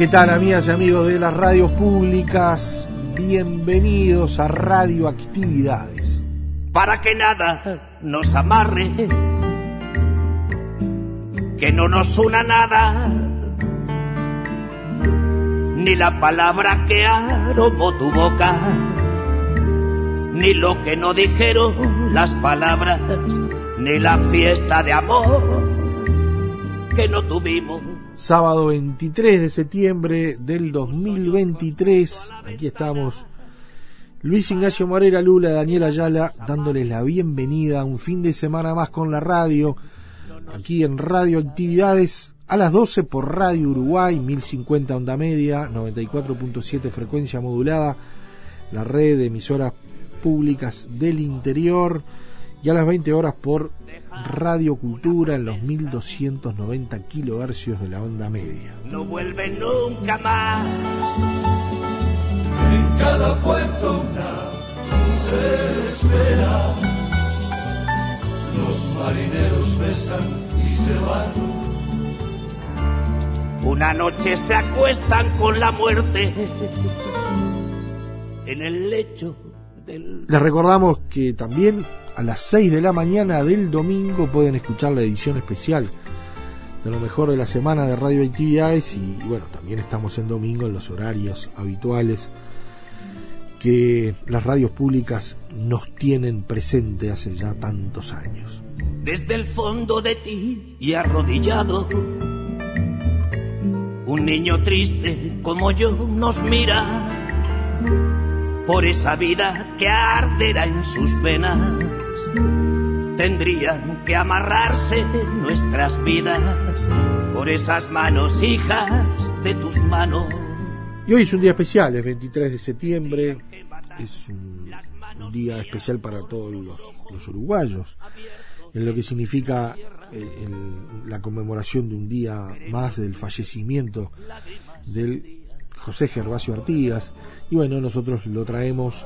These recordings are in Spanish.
¿Qué tal amigas y amigos de las radios públicas? Bienvenidos a Radioactividades. Para que nada nos amarre, que no nos una nada, ni la palabra que aromó tu boca, ni lo que no dijeron las palabras, ni la fiesta de amor que no tuvimos sábado 23 de septiembre del 2023. Aquí estamos Luis Ignacio Morera Lula, Daniel Ayala, dándoles la bienvenida a un fin de semana más con la radio, aquí en Radio Actividades a las 12 por Radio Uruguay, 1050 onda media, 94.7 frecuencia modulada, la red de emisoras públicas del interior y a las 20 horas por Radio Cultura en los 1290 kilohercios de la onda media. No vuelve nunca más. En cada puerto una mujer espera. Los marineros besan y se van. Una noche se acuestan con la muerte en el lecho. Les recordamos que también a las 6 de la mañana del domingo pueden escuchar la edición especial de lo mejor de la semana de radioactividades y, bueno, también estamos en domingo en los horarios habituales que las radios públicas nos tienen presente hace ya tantos años. Desde el fondo de ti y arrodillado, un niño triste como yo nos mira por esa vida que arderá en sus venas tendrían que amarrarse nuestras vidas por esas manos, hijas de tus manos. Y hoy es un día especial, es 23 de septiembre, es un, día especial para todos los, uruguayos, en lo que significa eh, la conmemoración de un día más del fallecimiento del José Gervasio Artigas, y bueno, nosotros lo traemos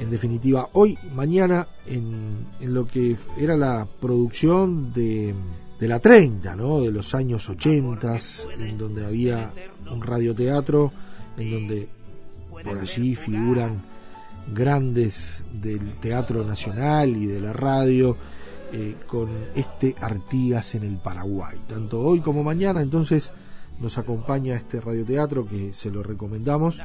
en definitiva, hoy, mañana, en, lo que era la producción de, de, la 30, ¿no? de los años 80, en donde había un radioteatro, en donde por allí figuran grandes del teatro nacional y de la radio, eh, con este Artigas en el Paraguay. Tanto hoy como mañana, entonces nos acompaña este radioteatro que se lo recomendamos.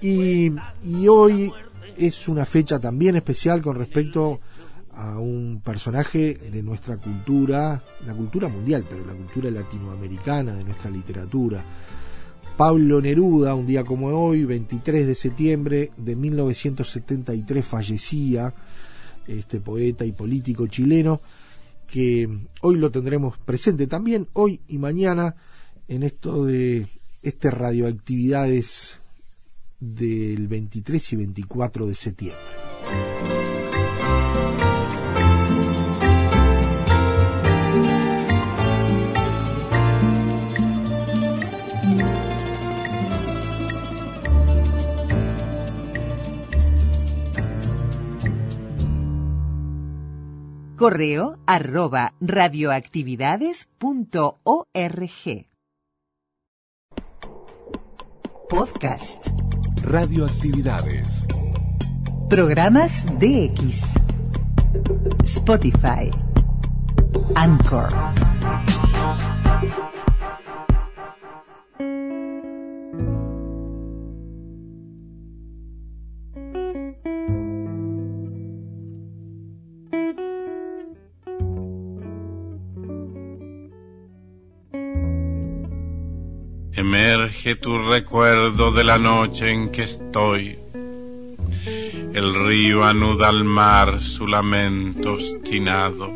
Y, y hoy es una fecha también especial con respecto a un personaje de nuestra cultura, la cultura mundial, pero la cultura latinoamericana, de nuestra literatura. Pablo Neruda, un día como hoy, 23 de septiembre de 1973, fallecía este poeta y político chileno, que hoy lo tendremos presente también, hoy y mañana, en esto de este radioactividades del 23 y 24 de septiembre. Correo arroba radioactividades.org. Podcast. Radioactividades. Programas DX. Spotify. Anchor. Tu recuerdo de la noche en que estoy. El río anuda al mar su lamento obstinado.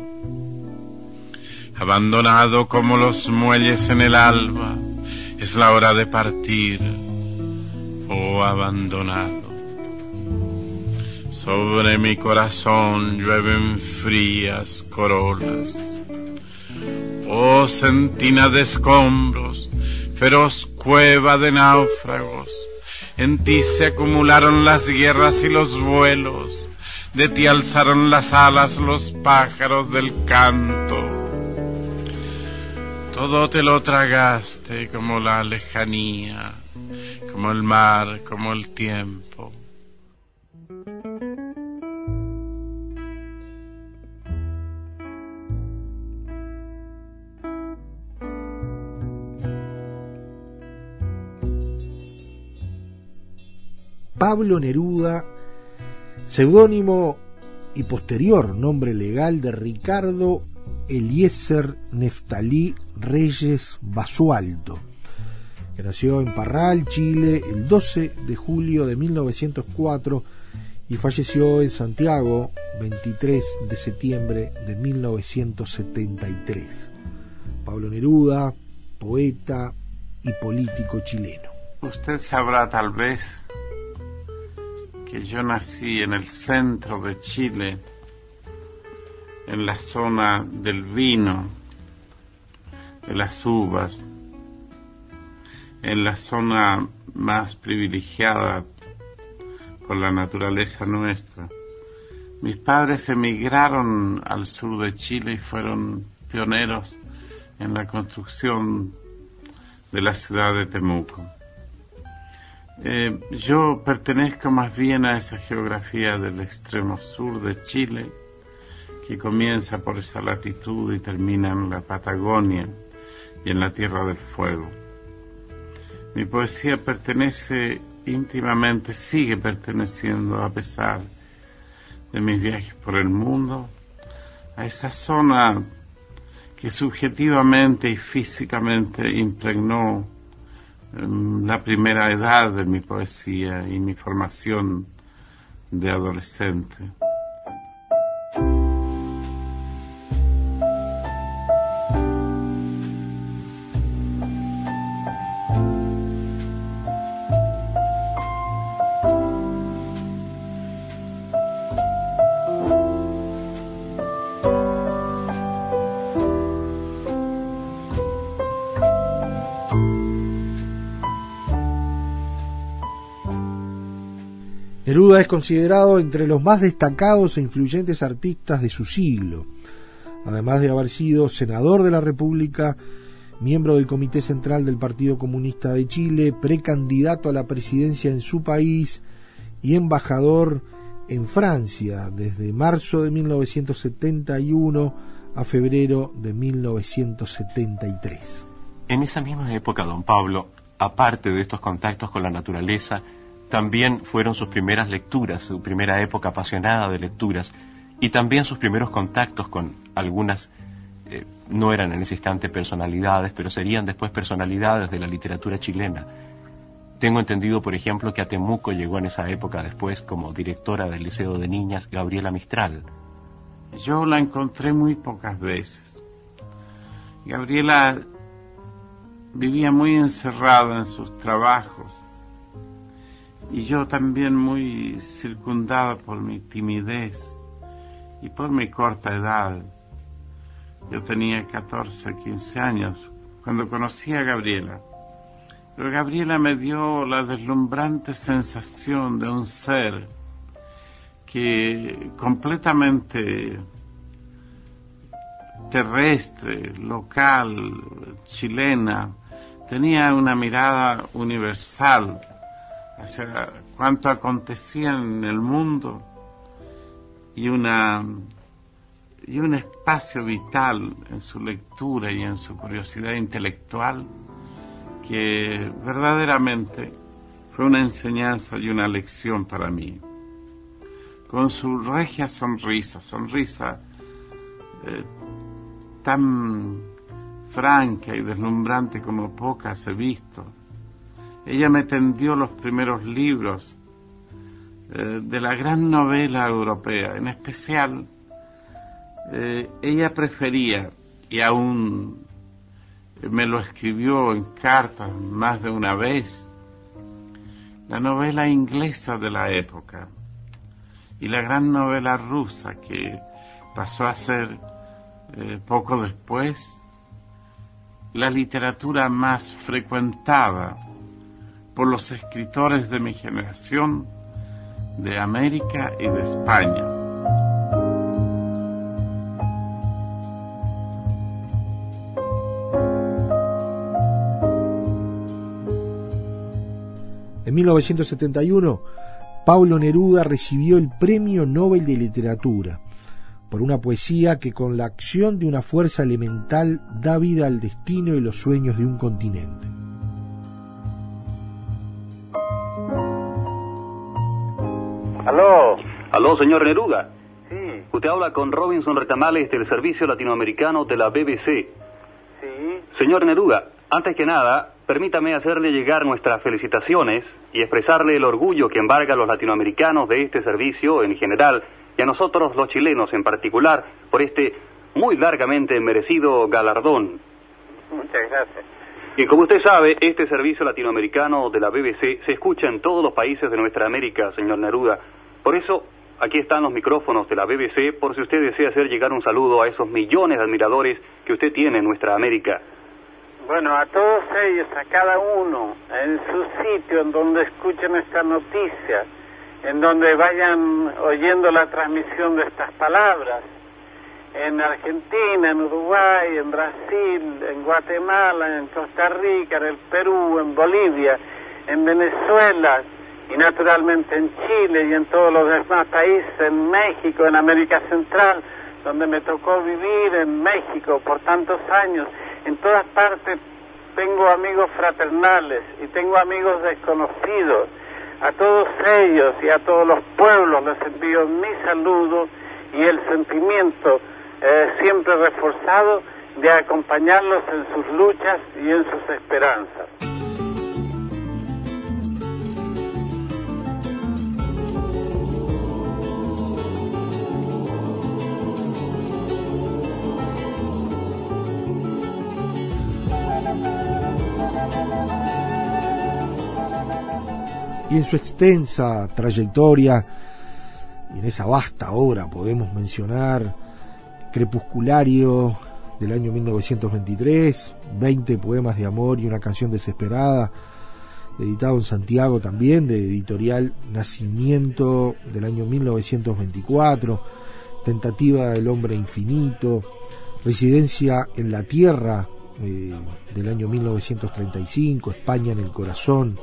Abandonado como los muelles en el alba, es la hora de partir, oh abandonado. Sobre mi corazón llueven frías corolas. Oh sentina de escombros, feroz cueva de náufragos. En ti se acumularon las guerras y los vuelos, de ti alzaron las alas los pájaros del canto. Todo te lo tragaste como la lejanía, como el mar, como el tiempo. Pablo Neruda, seudónimo y posterior nombre legal de Ricardo Eliezer Neftalí Reyes Basualdo, que nació en Parral, Chile, el 12 de julio de 1904 y falleció en Santiago 23 de septiembre de 1973. Pablo Neruda, poeta y político chileno. Usted sabrá tal vez que yo nací en el centro de Chile, en la zona del vino, de las uvas, en la zona más privilegiada por la naturaleza nuestra. Mis padres emigraron al sur de Chile y fueron pioneros en la construcción de la ciudad de Temuco. Eh, yo pertenezco más bien a esa geografía del extremo sur de Chile, que comienza por esa latitud y termina en la Patagonia y en la Tierra del Fuego. Mi poesía pertenece íntimamente, sigue perteneciendo a pesar de mis viajes por el mundo, a esa zona que subjetivamente y físicamente impregnó la primera edad de mi poesía y mi formación de adolescente. Considerado entre los más destacados e influyentes artistas de su siglo, además de haber sido senador de la República, miembro del Comité Central del Partido Comunista de Chile, precandidato a la presidencia en su país y embajador en Francia desde marzo de 1971 a febrero de 1973. En esa misma época, don Pablo, aparte de estos contactos con la naturaleza, también fueron sus primeras lecturas, su primera época apasionada de lecturas, y también sus primeros contactos con algunas, eh, no eran en ese instante personalidades, pero serían después personalidades de la literatura chilena. Tengo entendido, por ejemplo, que a Temuco llegó en esa época después como directora del Liceo de Niñas Gabriela Mistral. Yo la encontré muy pocas veces. Gabriela vivía muy encerrada en sus trabajos y yo también muy circundada por mi timidez y por mi corta edad. Yo tenía 14, 15 años cuando conocí a Gabriela. Pero Gabriela me dio la deslumbrante sensación de un ser que completamente terrestre, local, chilena, tenía una mirada universal hacia cuanto acontecía en el mundo y una y un espacio vital en su lectura y en su curiosidad intelectual que verdaderamente fue una enseñanza y una lección para mí. Con su regia sonrisa, sonrisa eh, tan franca y deslumbrante como pocas he visto, ella me tendió los primeros libros eh, de la gran novela europea, en especial eh, ella prefería, y aún me lo escribió en cartas más de una vez, la novela inglesa de la época y la gran novela rusa que pasó a ser eh, poco después la literatura más frecuentada por los escritores de mi generación de América y de España. En 1971, Paulo Neruda recibió el Premio Nobel de Literatura por una poesía que con la acción de una fuerza elemental da vida al destino y los sueños de un continente. Aló. Aló, señor Neruda. Sí. Usted habla con Robinson Retamales del Servicio Latinoamericano de la BBC. Sí. Señor Neruda, antes que nada, permítame hacerle llegar nuestras felicitaciones y expresarle el orgullo que embarga a los latinoamericanos de este servicio en general y a nosotros los chilenos en particular por este muy largamente merecido galardón. Muchas gracias. Y como usted sabe, este servicio latinoamericano de la BBC se escucha en todos los países de nuestra América, señor Neruda. Por eso, aquí están los micrófonos de la BBC por si usted desea hacer llegar un saludo a esos millones de admiradores que usted tiene en nuestra América. Bueno, a todos ellos, a cada uno, en su sitio, en donde escuchen esta noticia, en donde vayan oyendo la transmisión de estas palabras, en Argentina, en Uruguay, en Brasil, en Guatemala, en Costa Rica, en el Perú, en Bolivia, en Venezuela y naturalmente en Chile y en todos los demás países, en México, en América Central, donde me tocó vivir, en México por tantos años. En todas partes tengo amigos fraternales y tengo amigos desconocidos. A todos ellos y a todos los pueblos les envío mi saludo y el sentimiento eh, siempre reforzado de acompañarlos en sus luchas y en sus esperanzas. Y en su extensa trayectoria, y en esa vasta obra podemos mencionar Crepusculario del año 1923, 20 poemas de amor y una canción desesperada, editado en Santiago también, de editorial Nacimiento del año 1924, Tentativa del Hombre Infinito, Residencia en la Tierra eh, del año 1935, España en el Corazón,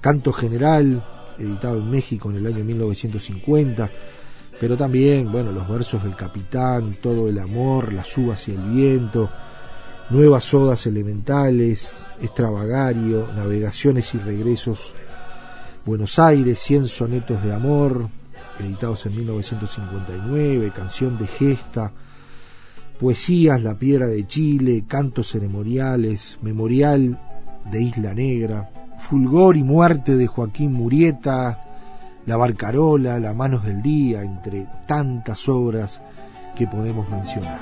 Canto General, editado en México en el año 1950, pero también, bueno, los versos del capitán, todo el amor, las uvas y el viento, nuevas odas elementales, extravagario, navegaciones y regresos, Buenos Aires, 100 sonetos de amor, editados en 1959, canción de gesta, poesías, La Piedra de Chile, cantos ceremoniales, memorial de Isla Negra, fulgor y muerte de Joaquín Murieta, la Barcarola, La Manos del Día, entre tantas obras que podemos mencionar.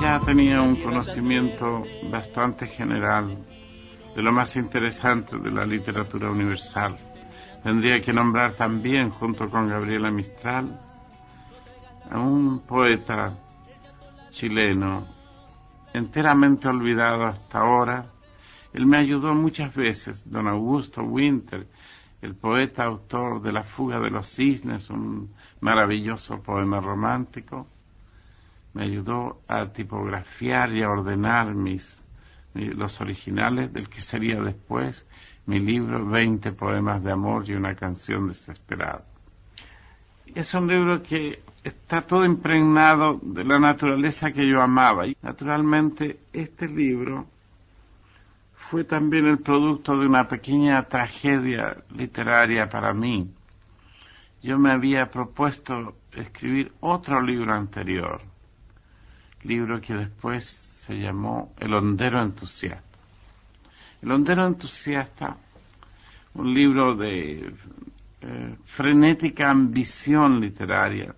Ya tenía un conocimiento bastante general de lo más interesante de la literatura universal. Tendría que nombrar también, junto con Gabriela Mistral, a un poeta chileno enteramente olvidado hasta ahora. Él me ayudó muchas veces, don Augusto Winter, el poeta autor de La fuga de los cisnes, un maravilloso poema romántico, me ayudó a tipografiar y a ordenar mis, los originales del que sería después mi libro 20 poemas de amor y una canción desesperada. Es un libro que está todo impregnado de la naturaleza que yo amaba. Y naturalmente este libro fue también el producto de una pequeña tragedia literaria para mí. Yo me había propuesto escribir otro libro anterior, libro que después se llamó El hondero entusiasta. El hondero entusiasta, un libro de eh, frenética ambición literaria,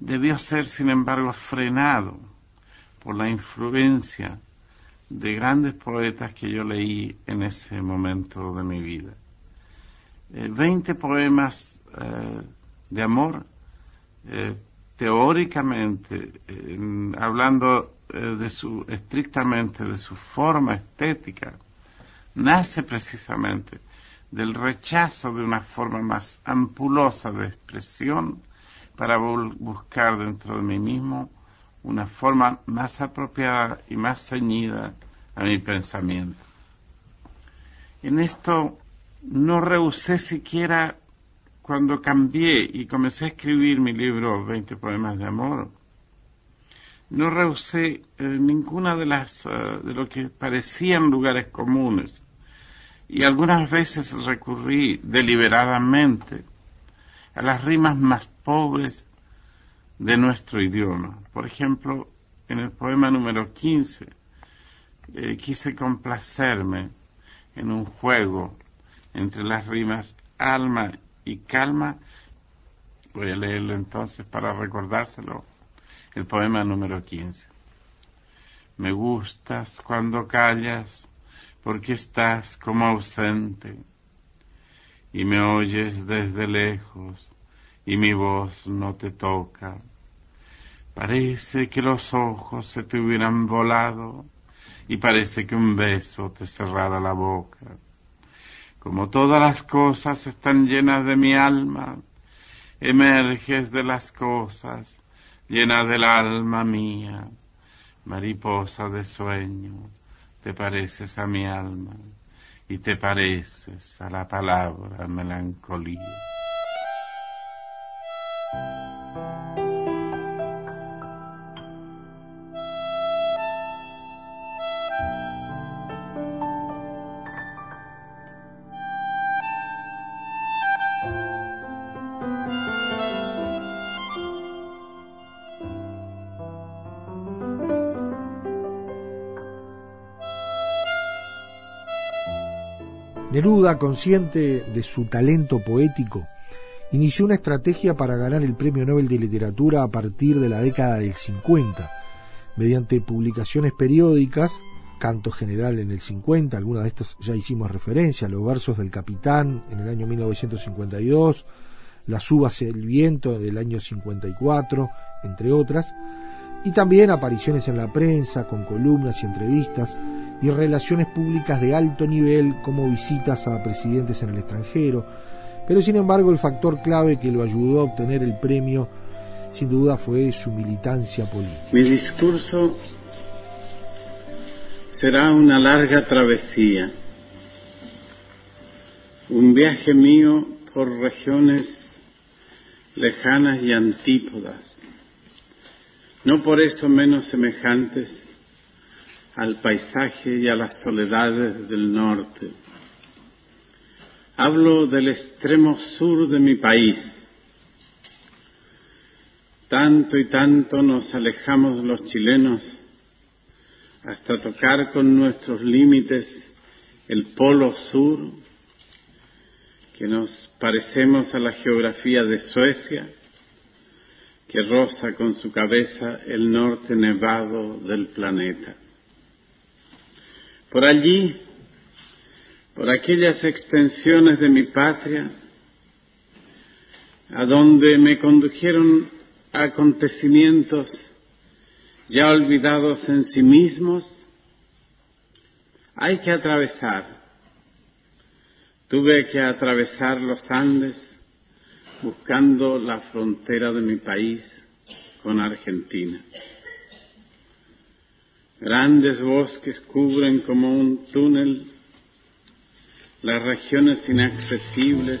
debió ser, sin embargo, frenado por la influencia de grandes poetas que yo leí en ese momento de mi vida. Eh, veinte poemas eh, de amor, eh, teóricamente, hablando de su, estrictamente de su forma estética, nace precisamente del rechazo de una forma más ampulosa de expresión para buscar dentro de mí mismo una forma más apropiada y más ceñida a mi pensamiento. En esto no rehusé siquiera cuando cambié y comencé a escribir mi libro 20 poemas de amor. No rehusé eh, ninguna de las eh, de lo que parecían lugares comunes y algunas veces recurrí deliberadamente a las rimas más pobres de nuestro idioma. Por ejemplo, en el poema número 15 eh, quise complacerme en un juego entre las rimas alma y calma. Voy a leerlo entonces para recordárselo. El poema número 15. Me gustas cuando callas porque estás como ausente y me oyes desde lejos y mi voz no te toca. Parece que los ojos se te hubieran volado y parece que un beso te cerrara la boca. Como todas las cosas están llenas de mi alma, emerges de las cosas, llena del alma mía, mariposa de sueño, te pareces a mi alma y te pareces a la palabra melancolía. Neruda, consciente de su talento poético, inició una estrategia para ganar el Premio Nobel de Literatura a partir de la década del 50, mediante publicaciones periódicas, Canto General en el 50, algunas de estos ya hicimos referencia, Los versos del Capitán en el año 1952, Las uvas el viento del año 54, entre otras, y también apariciones en la prensa con columnas y entrevistas y relaciones públicas de alto nivel como visitas a presidentes en el extranjero, pero sin embargo el factor clave que lo ayudó a obtener el premio sin duda fue su militancia política. Mi discurso será una larga travesía, un viaje mío por regiones lejanas y antípodas, no por eso menos semejantes al paisaje y a las soledades del norte. Hablo del extremo sur de mi país. Tanto y tanto nos alejamos los chilenos hasta tocar con nuestros límites el polo sur, que nos parecemos a la geografía de Suecia, que roza con su cabeza el norte nevado del planeta. Por allí, por aquellas extensiones de mi patria, a donde me condujeron acontecimientos ya olvidados en sí mismos, hay que atravesar tuve que atravesar los Andes buscando la frontera de mi país con Argentina. Grandes bosques cubren como un túnel las regiones inaccesibles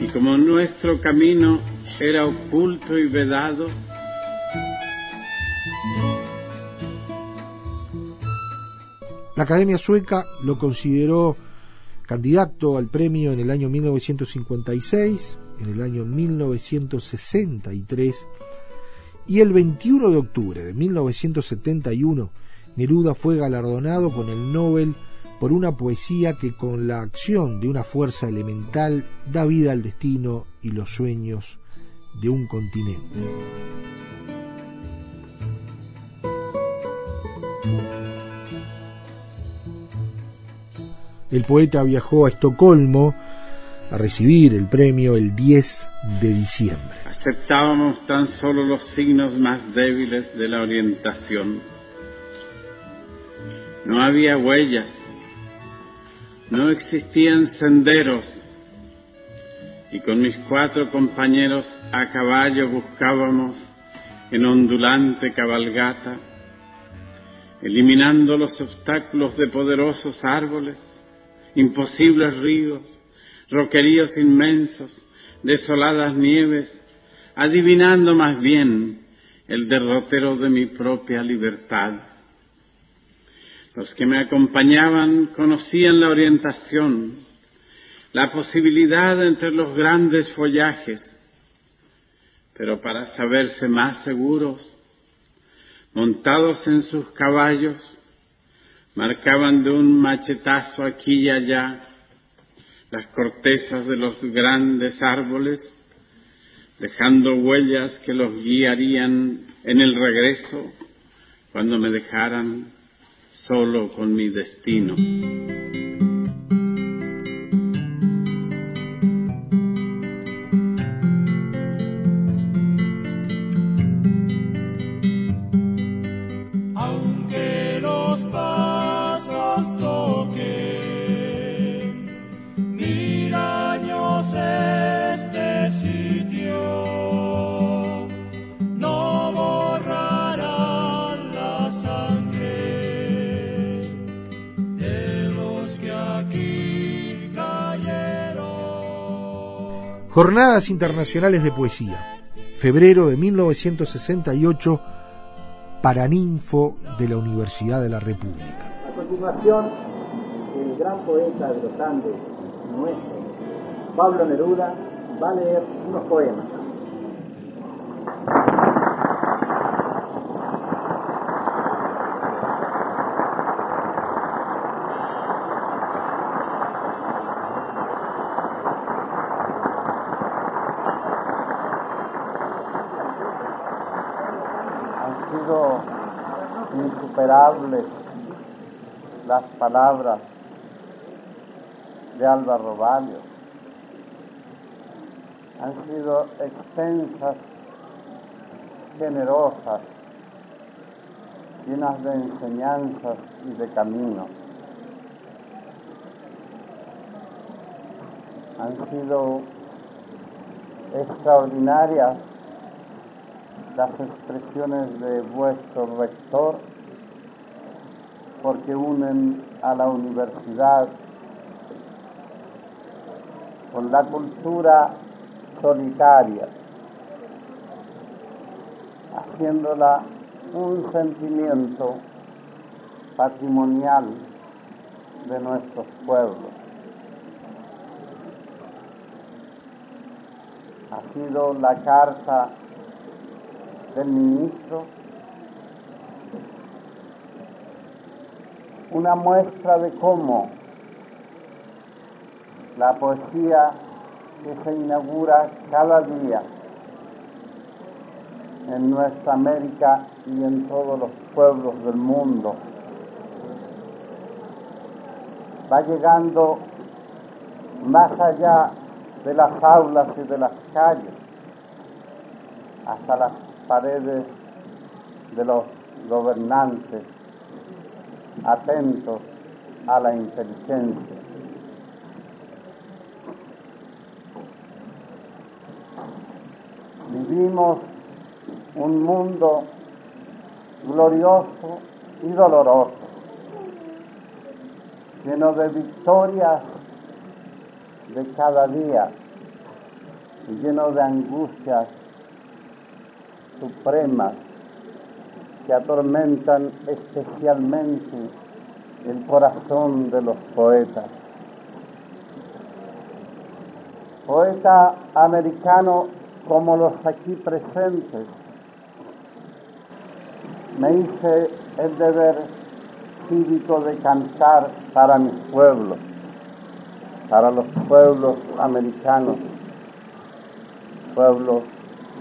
y como nuestro camino era oculto y vedado, La Academia Sueca lo consideró candidato al premio en el año 1956, en el año 1963 y el 21 de octubre de 1971 Neruda fue galardonado con el Nobel por una poesía que con la acción de una fuerza elemental da vida al destino y los sueños de un continente. El poeta viajó a Estocolmo a recibir el premio el 10 de diciembre. Aceptábamos tan solo los signos más débiles de la orientación. No había huellas, no existían senderos y con mis cuatro compañeros a caballo buscábamos en ondulante cabalgata, eliminando los obstáculos de poderosos árboles, imposibles ríos, roqueríos inmensos, desoladas nieves, adivinando más bien el derrotero de mi propia libertad. Los que me acompañaban conocían la orientación, la posibilidad entre los grandes follajes, pero para saberse más seguros, montados en sus caballos, marcaban de un machetazo aquí y allá las cortezas de los grandes árboles, dejando huellas que los guiarían en el regreso cuando me dejaran solo con mi destino. Jornadas Internacionales de Poesía, febrero de 1968, Paraninfo de la Universidad de la República. A continuación, el gran poeta de los Andes, nuestro, Pablo Neruda, va a leer unos poemas. Han sido las palabras de Álvaro Valio. Han sido extensas, generosas, llenas de enseñanzas y de caminos. Han sido extraordinarias las expresiones de vuestro rector porque unen a la universidad con la cultura solitaria, haciéndola un sentimiento patrimonial de nuestros pueblos. Ha sido la carta del ministro una muestra de cómo la poesía que se inaugura cada día en nuestra América y en todos los pueblos del mundo va llegando más allá de las aulas y de las calles hasta las paredes de los gobernantes atentos a la inteligencia. Vivimos un mundo glorioso y doloroso, lleno de victorias de cada día, y lleno de angustias supremas que atormentan especialmente el corazón de los poetas. Poeta americano como los aquí presentes, me hice el deber cívico de cantar para mis pueblos, para los pueblos americanos, pueblos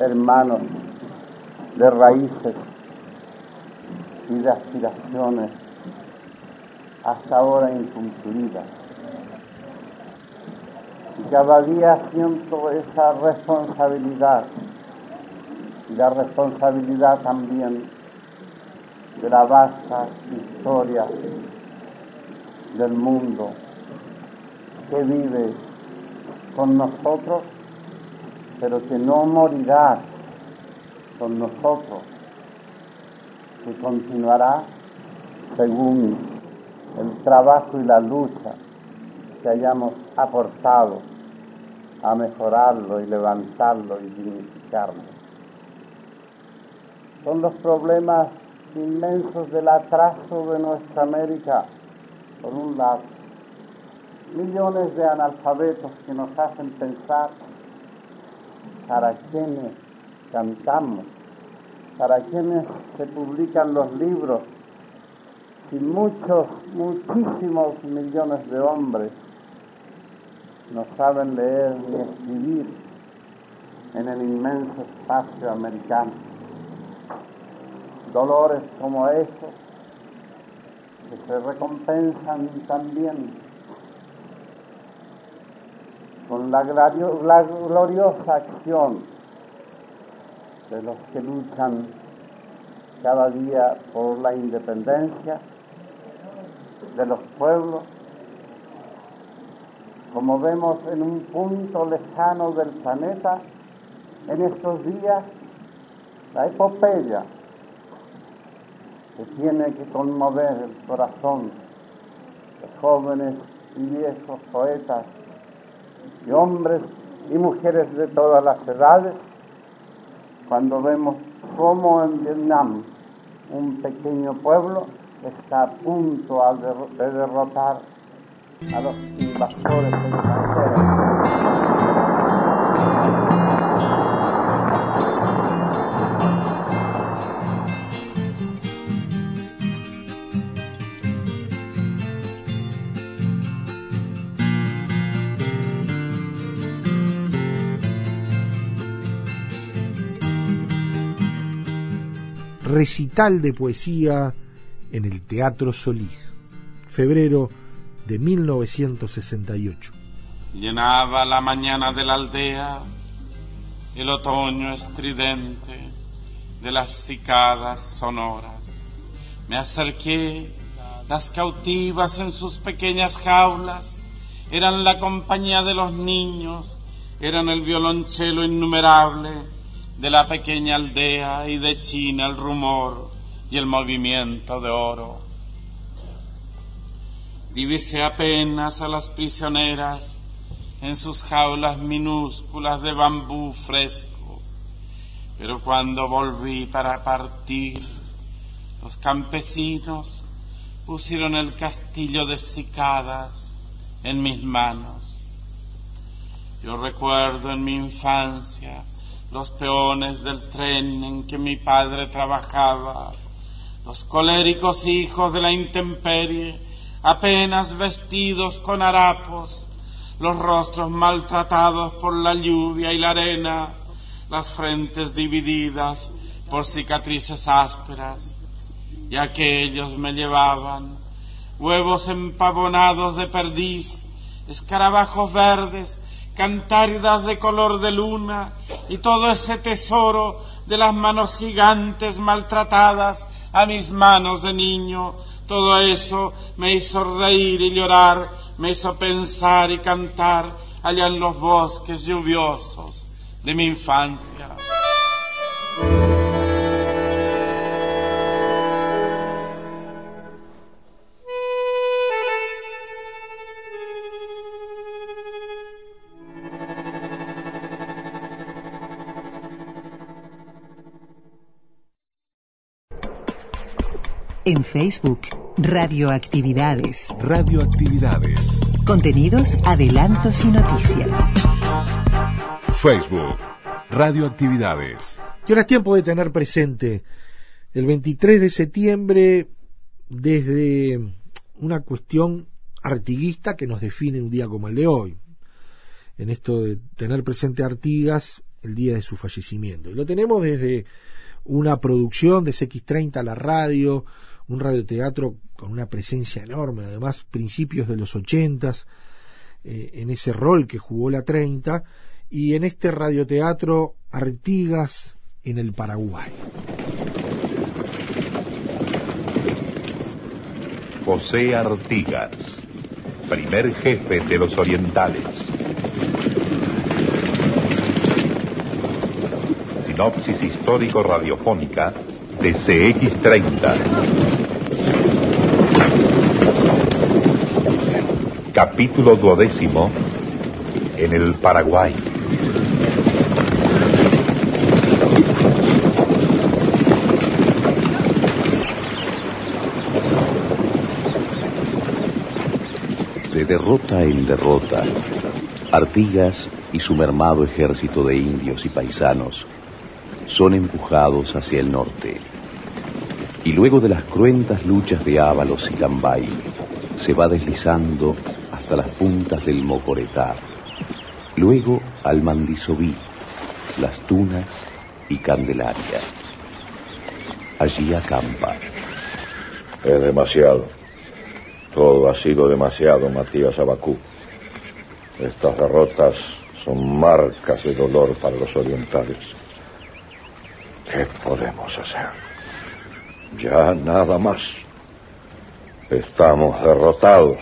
hermanos de raíces y de aspiraciones hasta ahora incumplidas. Y cada día siento esa responsabilidad y la responsabilidad también de la vasta historia del mundo que vive con nosotros, pero que no morirá con nosotros, que continuará según el trabajo y la lucha que hayamos aportado a mejorarlo y levantarlo y dignificarlo. Son los problemas inmensos del atraso de nuestra América, por un lado, millones de analfabetos que nos hacen pensar para quienes cantamos, para quienes se publican los libros, y muchos, muchísimos millones de hombres no saben leer ni escribir en el inmenso espacio americano. Dolores como esos que se recompensan también con la, la gloriosa acción de los que luchan cada día por la independencia de los pueblos, como vemos en un punto lejano del planeta, en estos días, la epopeya que tiene que conmover el corazón de jóvenes y viejos poetas y hombres y mujeres de todas las edades, cuando vemos cómo en Vietnam un pequeño pueblo está a punto de derrotar a los invasores extranjeros. Recital de poesía en el Teatro Solís, febrero de 1968. Llenaba la mañana de la aldea el otoño estridente de las cicadas sonoras. Me acerqué, las cautivas en sus pequeñas jaulas eran la compañía de los niños, eran el violonchelo innumerable de la pequeña aldea y de China el rumor y el movimiento de oro. Divisé apenas a las prisioneras en sus jaulas minúsculas de bambú fresco, pero cuando volví para partir, los campesinos pusieron el castillo de cicadas en mis manos. Yo recuerdo en mi infancia los peones del tren en que mi padre trabajaba, los coléricos hijos de la intemperie, apenas vestidos con harapos, los rostros maltratados por la lluvia y la arena, las frentes divididas por cicatrices ásperas, y aquellos me llevaban huevos empavonados de perdiz, escarabajos verdes cantáridas de color de luna y todo ese tesoro de las manos gigantes maltratadas a mis manos de niño, todo eso me hizo reír y llorar, me hizo pensar y cantar allá en los bosques lluviosos de mi infancia. En Facebook, Radioactividades. Radioactividades. Contenidos, adelantos y noticias. Facebook. Radioactividades. Y ahora es tiempo de tener presente el 23 de septiembre desde una cuestión artiguista que nos define un día como el de hoy. En esto de tener presente a Artigas el día de su fallecimiento. Y lo tenemos desde una producción de CX30 a la radio, un radioteatro con una presencia enorme, además principios de los ochentas, eh, en ese rol que jugó la 30, y en este radioteatro Artigas en el Paraguay. José Artigas, primer jefe de los orientales. Sinopsis histórico-radiofónica de CX30. Capítulo duodécimo en el Paraguay. De derrota en derrota, Artigas y su mermado ejército de indios y paisanos son empujados hacia el norte. Y luego de las cruentas luchas de Ábalos y Cambay, se va deslizando hasta las puntas del Mocoretá, luego al Mandisobí, Las Tunas y Candelaria. Allí acampa. Es demasiado. Todo ha sido demasiado, Matías Abacú. Estas derrotas son marcas de dolor para los orientales. ¿Qué podemos hacer? Ya nada más. Estamos derrotados.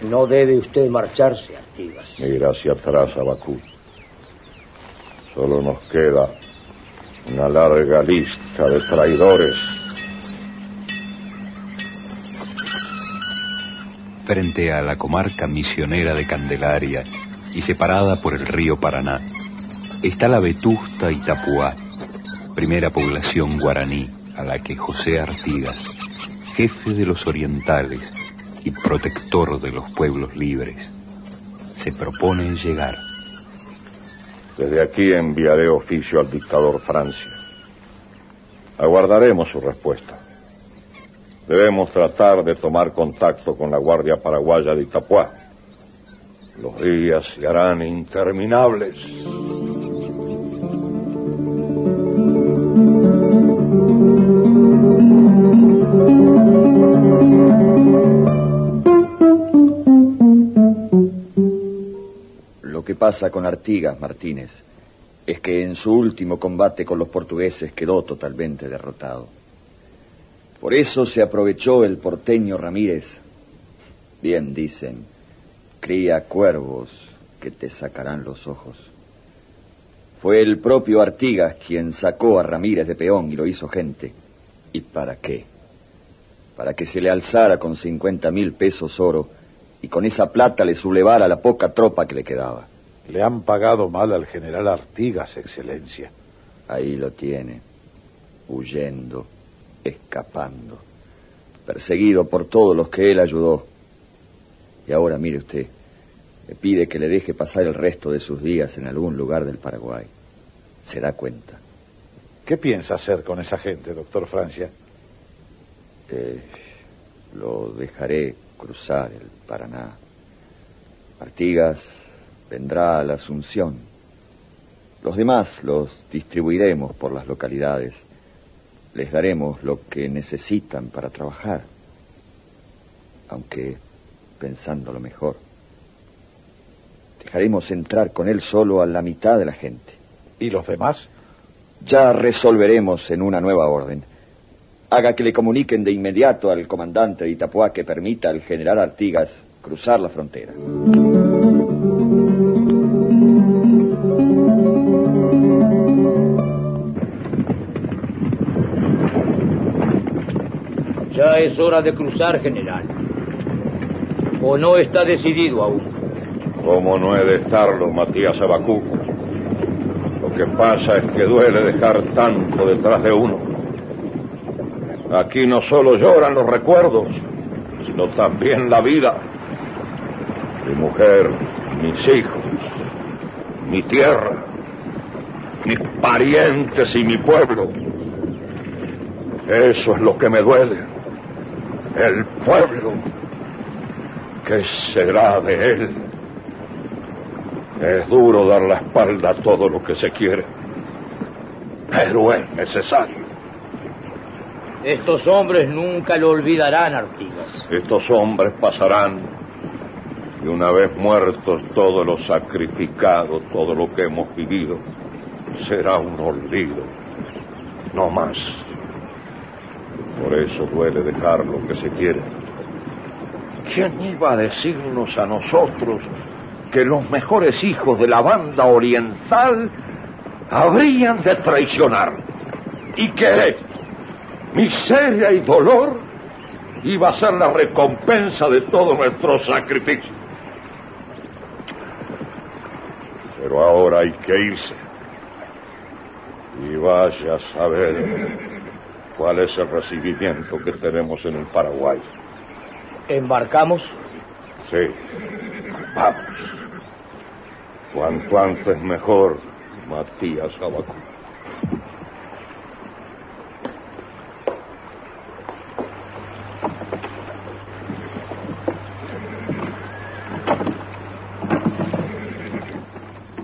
No debe usted marcharse, Artigas. Mira hacia atrás, Abacú. Solo nos queda una larga lista de traidores. Frente a la comarca misionera de Candelaria y separada por el río Paraná, está la vetusta Itapuá, primera población guaraní a la que José Artigas, jefe de los orientales y protector de los pueblos libres, se propone llegar. Desde aquí enviaré oficio al dictador Francia. Aguardaremos su respuesta. Debemos tratar de tomar contacto con la Guardia Paraguaya de Itapuá. Los días se harán interminables. Pasa con Artigas, Martínez, es que en su último combate con los portugueses quedó totalmente derrotado. Por eso se aprovechó el porteño Ramírez. Bien dicen, cría cuervos que te sacarán los ojos. Fue el propio Artigas quien sacó a Ramírez de peón y lo hizo gente. ¿Y para qué? Para que se le alzara con cincuenta mil pesos oro y con esa plata le sublevara la poca tropa que le quedaba. Le han pagado mal al general Artigas, Excelencia. Ahí lo tiene, huyendo, escapando, perseguido por todos los que él ayudó. Y ahora mire usted, le pide que le deje pasar el resto de sus días en algún lugar del Paraguay. Se da cuenta. ¿Qué piensa hacer con esa gente, doctor Francia? Eh, lo dejaré cruzar el Paraná. Artigas vendrá a la Asunción. Los demás los distribuiremos por las localidades. Les daremos lo que necesitan para trabajar. Aunque, pensándolo mejor, dejaremos entrar con él solo a la mitad de la gente. ¿Y los demás? Ya resolveremos en una nueva orden. Haga que le comuniquen de inmediato al comandante de Itapuá que permita al general Artigas cruzar la frontera. Es hora de cruzar, general. ¿O no está decidido aún? ¿Cómo no he de estarlo, Matías Abacú? Lo que pasa es que duele dejar tanto detrás de uno. Aquí no solo lloran los recuerdos, sino también la vida. Mi mujer, mis hijos, mi tierra, mis parientes y mi pueblo. Eso es lo que me duele. El pueblo. ¿Qué será de él? Es duro dar la espalda a todo lo que se quiere, pero es necesario. Estos hombres nunca lo olvidarán, Artigas. Estos hombres pasarán y una vez muertos todo lo sacrificado, todo lo que hemos vivido, será un olvido, no más. Por eso duele dejar lo que se quiere. ¿Quién iba a decirnos a nosotros que los mejores hijos de la banda oriental habrían de traicionar? Y que miseria y dolor iba a ser la recompensa de todo nuestro sacrificio. Pero ahora hay que irse. Y vaya a saber cuál es el recibimiento que tenemos en el Paraguay. ¿Embarcamos? Sí, vamos. Cuanto antes mejor, Matías Abacú.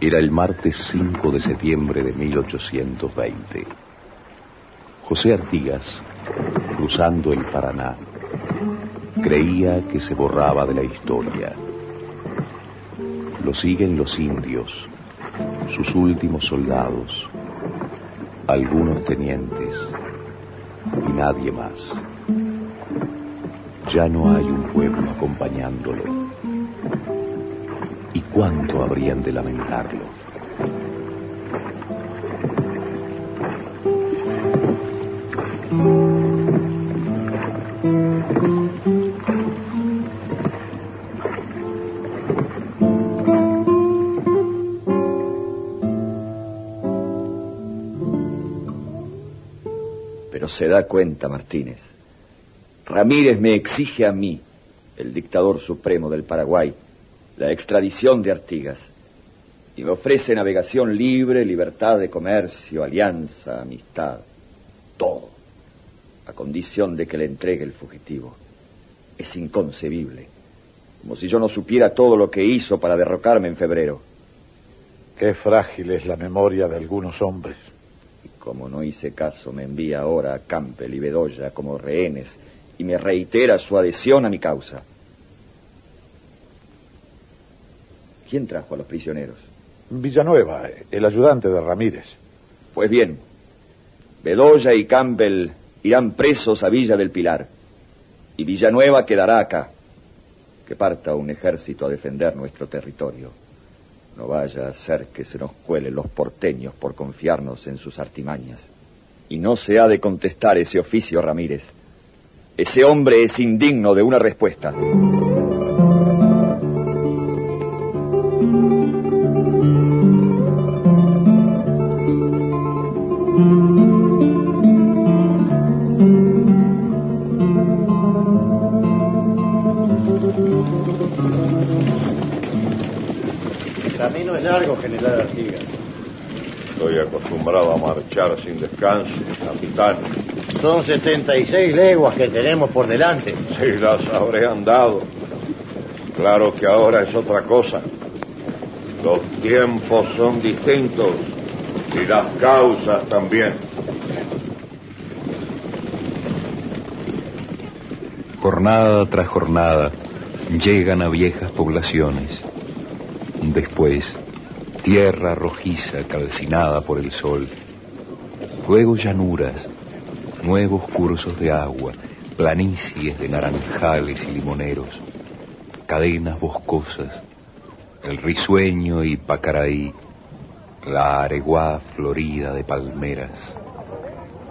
Era el martes 5 de septiembre de 1820. José Artigas, cruzando el Paraná, creía que se borraba de la historia. Lo siguen los indios, sus últimos soldados, algunos tenientes y nadie más. Ya no hay un pueblo acompañándolo. ¿Y cuánto habrían de lamentarlo? Se da cuenta, Martínez. Ramírez me exige a mí, el dictador supremo del Paraguay, la extradición de Artigas. Y me ofrece navegación libre, libertad de comercio, alianza, amistad, todo, a condición de que le entregue el fugitivo. Es inconcebible, como si yo no supiera todo lo que hizo para derrocarme en febrero. Qué frágil es la memoria de algunos hombres. Como no hice caso, me envía ahora a Campbell y Bedoya como rehenes y me reitera su adhesión a mi causa. ¿Quién trajo a los prisioneros? Villanueva, el ayudante de Ramírez. Pues bien, Bedoya y Campbell irán presos a Villa del Pilar y Villanueva quedará acá. Que parta un ejército a defender nuestro territorio. No vaya a ser que se nos cuelen los porteños por confiarnos en sus artimañas. Y no se ha de contestar ese oficio, Ramírez. Ese hombre es indigno de una respuesta. Camino es largo, general Artigas. Estoy acostumbrado a marchar sin descanso, capitán. Son 76 leguas que tenemos por delante. Sí, las habré andado. Claro que ahora es otra cosa. Los tiempos son distintos y las causas también. Jornada tras jornada llegan a viejas poblaciones. Después, tierra rojiza calcinada por el sol. Luego llanuras, nuevos cursos de agua, planicies de naranjales y limoneros, cadenas boscosas, el risueño y pacaraí, la areguá florida de palmeras.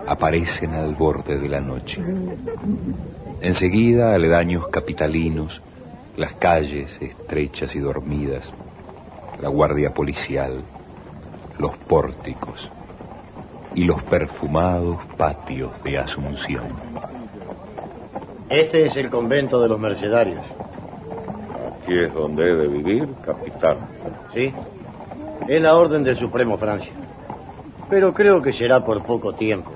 aparecen al borde de la noche. Enseguida, aledaños capitalinos, las calles estrechas y dormidas, la guardia policial, los pórticos y los perfumados patios de Asunción. Este es el convento de los mercedarios. Aquí es donde he de vivir, capitán. Sí, es la orden del Supremo Francia. Pero creo que será por poco tiempo.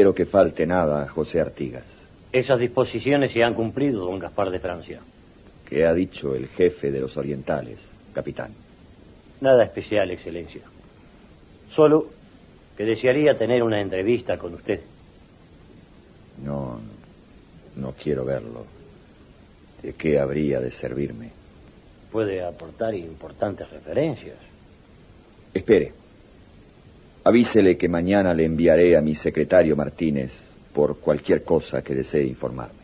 Quiero que falte nada a José Artigas. Esas disposiciones se han cumplido, don Gaspar de Francia. ¿Qué ha dicho el jefe de los orientales, capitán? Nada especial, Excelencia. Solo que desearía tener una entrevista con usted. No, no quiero verlo. ¿De qué habría de servirme? Puede aportar importantes referencias. Espere. Avísele que mañana le enviaré a mi secretario Martínez por cualquier cosa que desee informarme.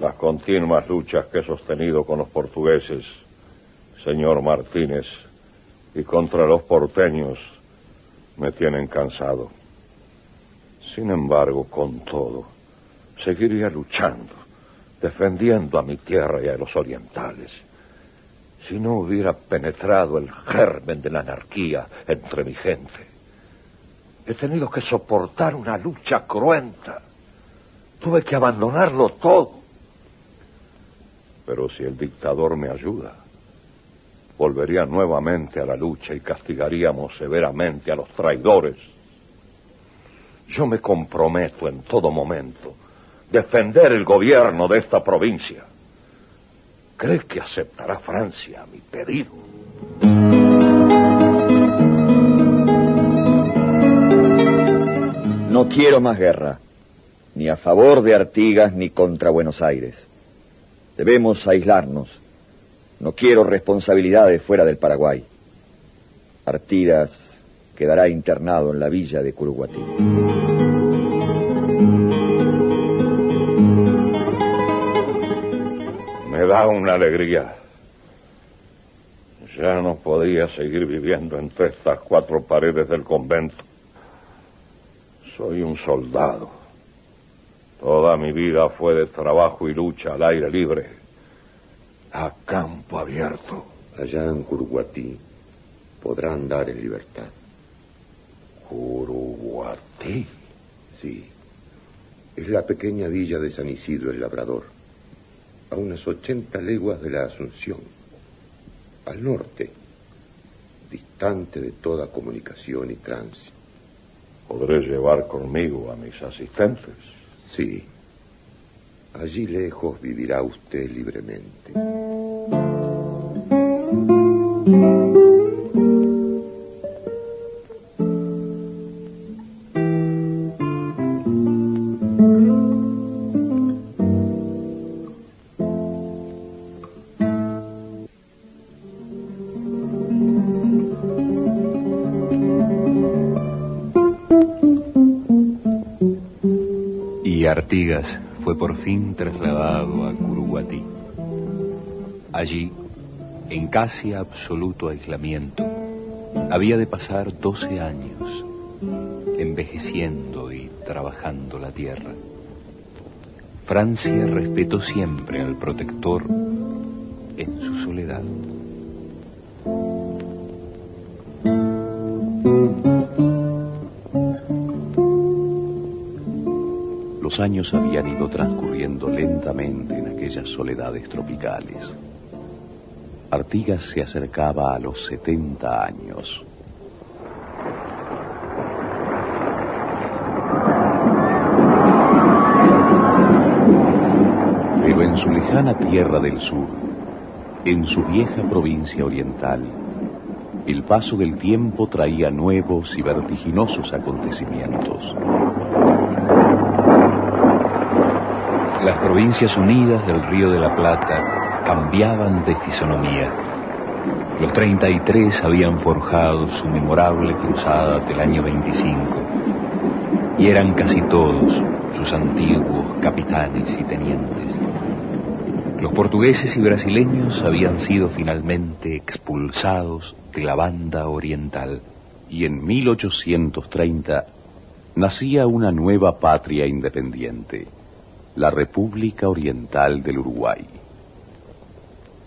Las continuas luchas que he sostenido con los portugueses, señor Martínez, y contra los porteños, me tienen cansado. Sin embargo, con todo, seguiría luchando, defendiendo a mi tierra y a los orientales. Si no hubiera penetrado el germen de la anarquía entre mi gente, he tenido que soportar una lucha cruenta. Tuve que abandonarlo todo. Pero si el dictador me ayuda, volvería nuevamente a la lucha y castigaríamos severamente a los traidores. Yo me comprometo en todo momento defender el gobierno de esta provincia. ¿Cree que aceptará Francia mi pedido? No quiero más guerra, ni a favor de Artigas ni contra Buenos Aires. Debemos aislarnos. No quiero responsabilidades fuera del Paraguay. Artigas quedará internado en la villa de Curuguatí. Me da una alegría. Ya no podía seguir viviendo entre estas cuatro paredes del convento. Soy un soldado. Toda mi vida fue de trabajo y lucha al aire libre, a campo abierto. Allá en Curuguatí podrá andar en libertad. ¿Curuguatí? Sí. Es la pequeña villa de San Isidro el Labrador, a unas 80 leguas de la Asunción, al norte, distante de toda comunicación y tránsito. ¿Podré llevar conmigo a mis asistentes? Sí. Allí lejos vivirá usted libremente. Artigas fue por fin trasladado a Curuguatí. Allí, en casi absoluto aislamiento, había de pasar 12 años, envejeciendo y trabajando la tierra. Francia respetó siempre al protector en su soledad. Los años habían ido transcurriendo lentamente en aquellas soledades tropicales. Artigas se acercaba a los 70 años. Pero en su lejana tierra del sur, en su vieja provincia oriental, el paso del tiempo traía nuevos y vertiginosos acontecimientos. Las provincias unidas del Río de la Plata cambiaban de fisonomía. Los 33 habían forjado su memorable cruzada del año 25 y eran casi todos sus antiguos capitanes y tenientes. Los portugueses y brasileños habían sido finalmente expulsados de la banda oriental. Y en 1830 nacía una nueva patria independiente, la República Oriental del Uruguay.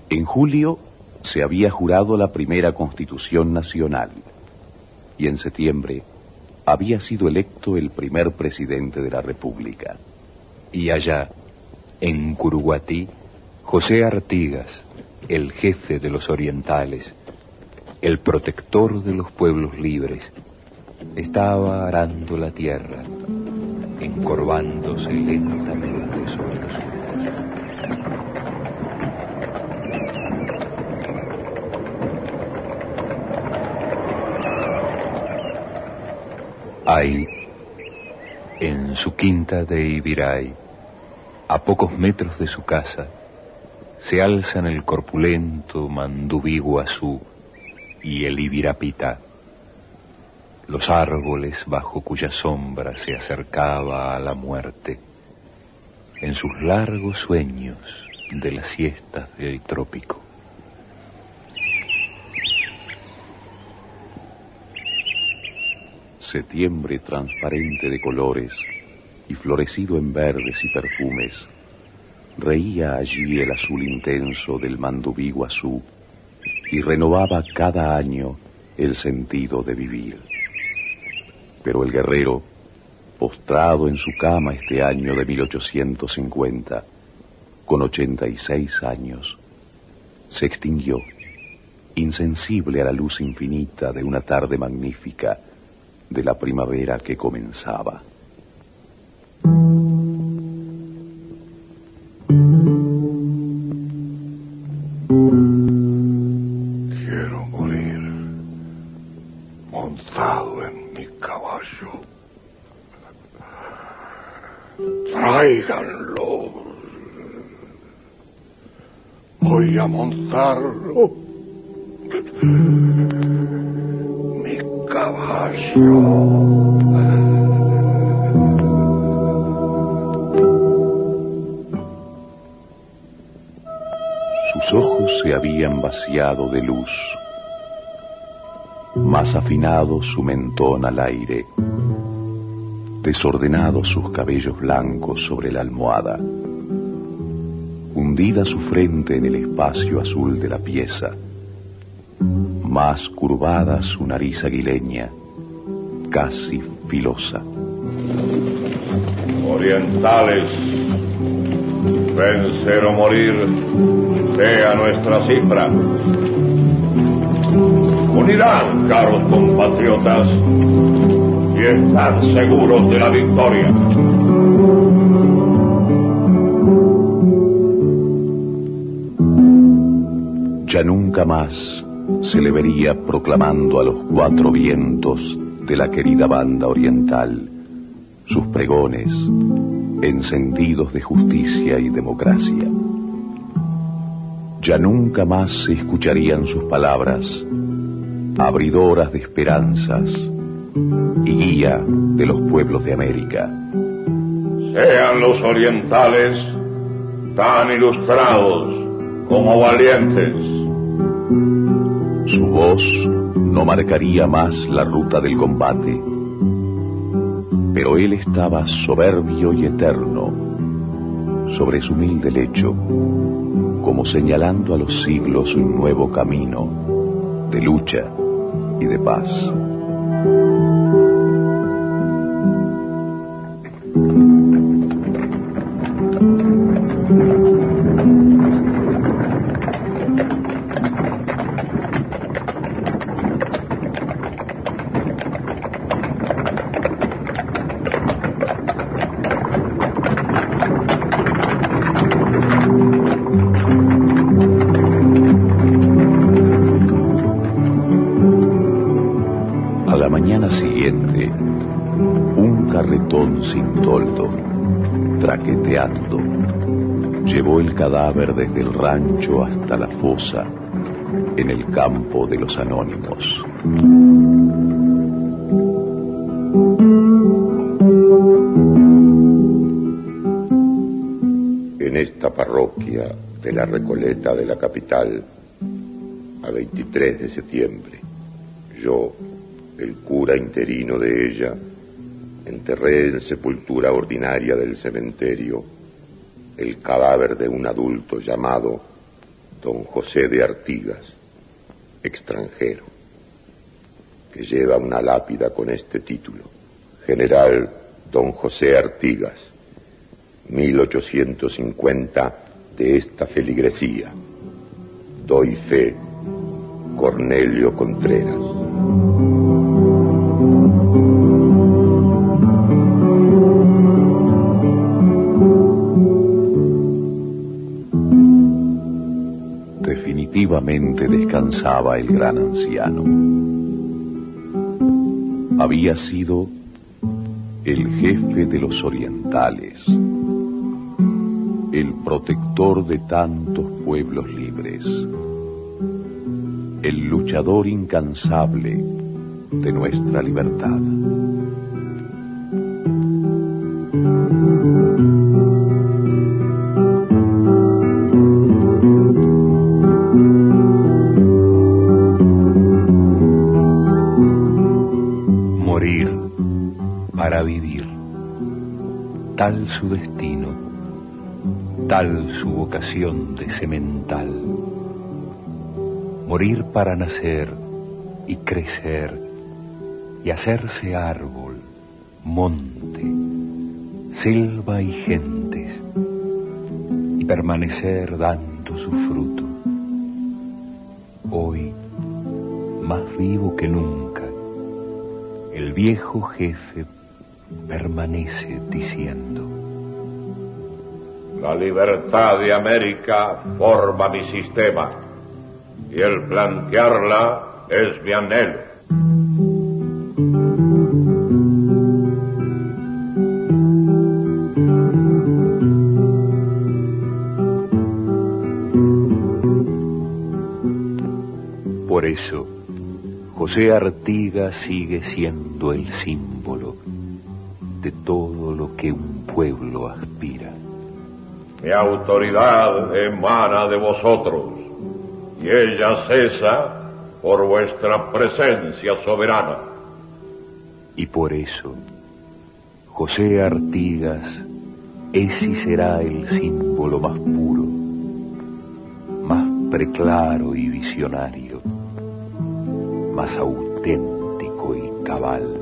En julio se había jurado la primera constitución nacional y en septiembre había sido electo el primer presidente de la República. Y allá, en Curuguatí, José Artigas, el jefe de los orientales, el protector de los pueblos libres, estaba arando la tierra, encorvándose lentamente sobre los Ahí, en su quinta de Ibiray, a pocos metros de su casa, se alzan el corpulento Mandubí Guazú y el Ibirapita, los árboles bajo cuya sombra se acercaba a la muerte, en sus largos sueños de las siestas del trópico. Septiembre transparente de colores y florecido en verdes y perfumes, reía allí el azul intenso del Mandubí Guazú y renovaba cada año el sentido de vivir. Pero el guerrero, postrado en su cama este año de 1850, con 86 años, se extinguió, insensible a la luz infinita de una tarde magnífica de la primavera que comenzaba. A montarlo. Mi caballo. Sus ojos se habían vaciado de luz, más afinado su mentón al aire, desordenados sus cabellos blancos sobre la almohada, su frente en el espacio azul de la pieza, más curvada su nariz aguileña, casi filosa. Orientales, vencer o morir sea nuestra cifra. Unirán, caros compatriotas, y están seguros de la victoria. Ya nunca más se le vería proclamando a los cuatro vientos de la querida banda oriental sus pregones encendidos de justicia y democracia. Ya nunca más se escucharían sus palabras, abridoras de esperanzas y guía de los pueblos de América. Sean los orientales tan ilustrados como valientes. Su voz no marcaría más la ruta del combate, pero él estaba soberbio y eterno sobre su humilde lecho, como señalando a los siglos un nuevo camino de lucha y de paz. Cadáver desde el rancho hasta la fosa en el campo de los anónimos. En esta parroquia de la Recoleta de la capital, a 23 de septiembre, yo, el cura interino de ella, enterré en sepultura ordinaria del cementerio el cadáver de un adulto llamado don José de Artigas, extranjero, que lleva una lápida con este título, General don José Artigas, 1850 de esta feligresía. Doy fe, Cornelio Contreras. Descansaba el gran anciano. Había sido el jefe de los orientales, el protector de tantos pueblos libres, el luchador incansable de nuestra libertad. Su destino, tal su vocación de semental. Morir para nacer y crecer y hacerse árbol, monte, selva y gentes y permanecer dando su fruto. Hoy, más vivo que nunca, el viejo jefe permanece diciendo, La libertad de América forma mi sistema y el plantearla es mi anhelo. Por eso, José Artigas sigue siendo el símbolo de todo lo que un pueblo aspira. Autoridad emana de vosotros y ella cesa por vuestra presencia soberana. Y por eso, José Artigas es y será el símbolo más puro, más preclaro y visionario, más auténtico y cabal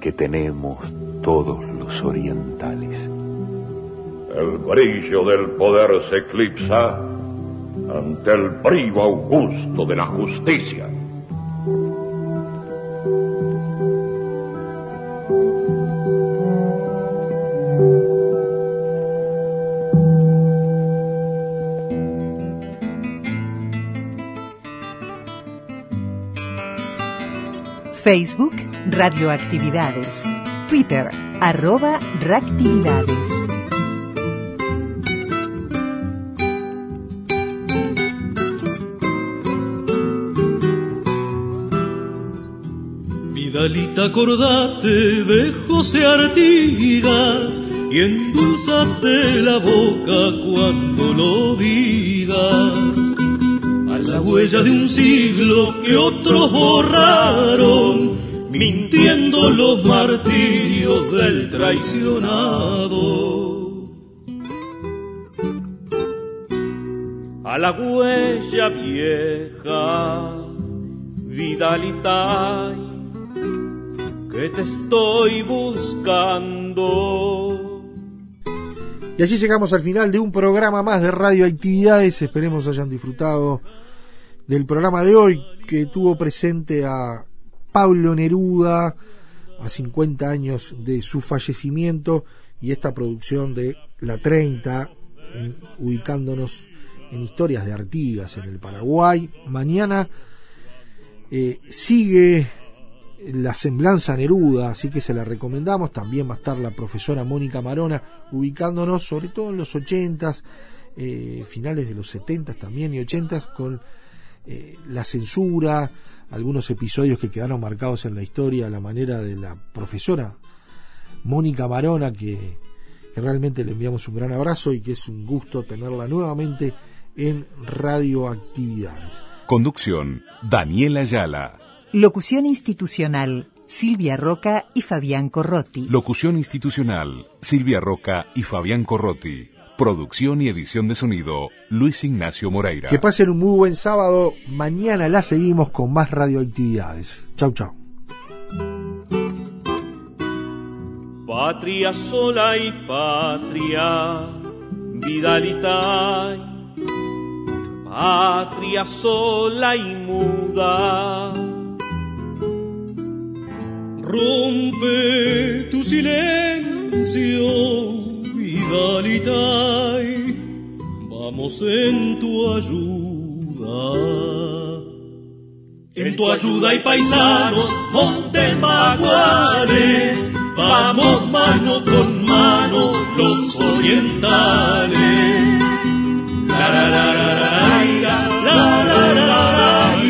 que tenemos todos los orientales. El brillo del poder se eclipsa ante el brillo augusto de la justicia. Facebook Radioactividades. Twitter arroba reactividades. Vidalita, acordate de José Artigas y endulzate la boca cuando lo digas. A la huella de un siglo que otros borraron, mintiendo los martirios del traicionado. A la huella vieja, Vidalita, te estoy buscando. Y así llegamos al final de un programa más de radioactividades. Esperemos hayan disfrutado del programa de hoy que tuvo presente a Pablo Neruda a 50 años de su fallecimiento y esta producción de La 30 en- ubicándonos en historias de Artigas en el Paraguay. Mañana eh, sigue la semblanza Neruda, así que se la recomendamos. También va a estar la profesora Mónica Marona, ubicándonos sobre todo en los 80s, eh, finales de los 70 también y 80s, con eh, la censura, algunos episodios que quedaron marcados en la historia, a la manera de la profesora Mónica Marona, que, que realmente le enviamos un gran abrazo y que es un gusto tenerla nuevamente en Radioactividades. Conducción, Daniela Ayala. Locución institucional, Silvia Roca y Fabián Corrotti. Locución institucional, Silvia Roca y Fabián Corrotti. Producción y edición de sonido, Luis Ignacio Moreira. Que pasen un muy buen sábado. Mañana la seguimos con más radioactividades. Chau, chau. Patria sola y patria, vidalita. Patria sola y muda. Rompe tu silencio, Vidalitay, vamos en tu ayuda. En tu ayuda y paisanos, monten maguanes, vamos mano con mano los orientales. La, la, la, la, la, la, la, la, la, la, la, la,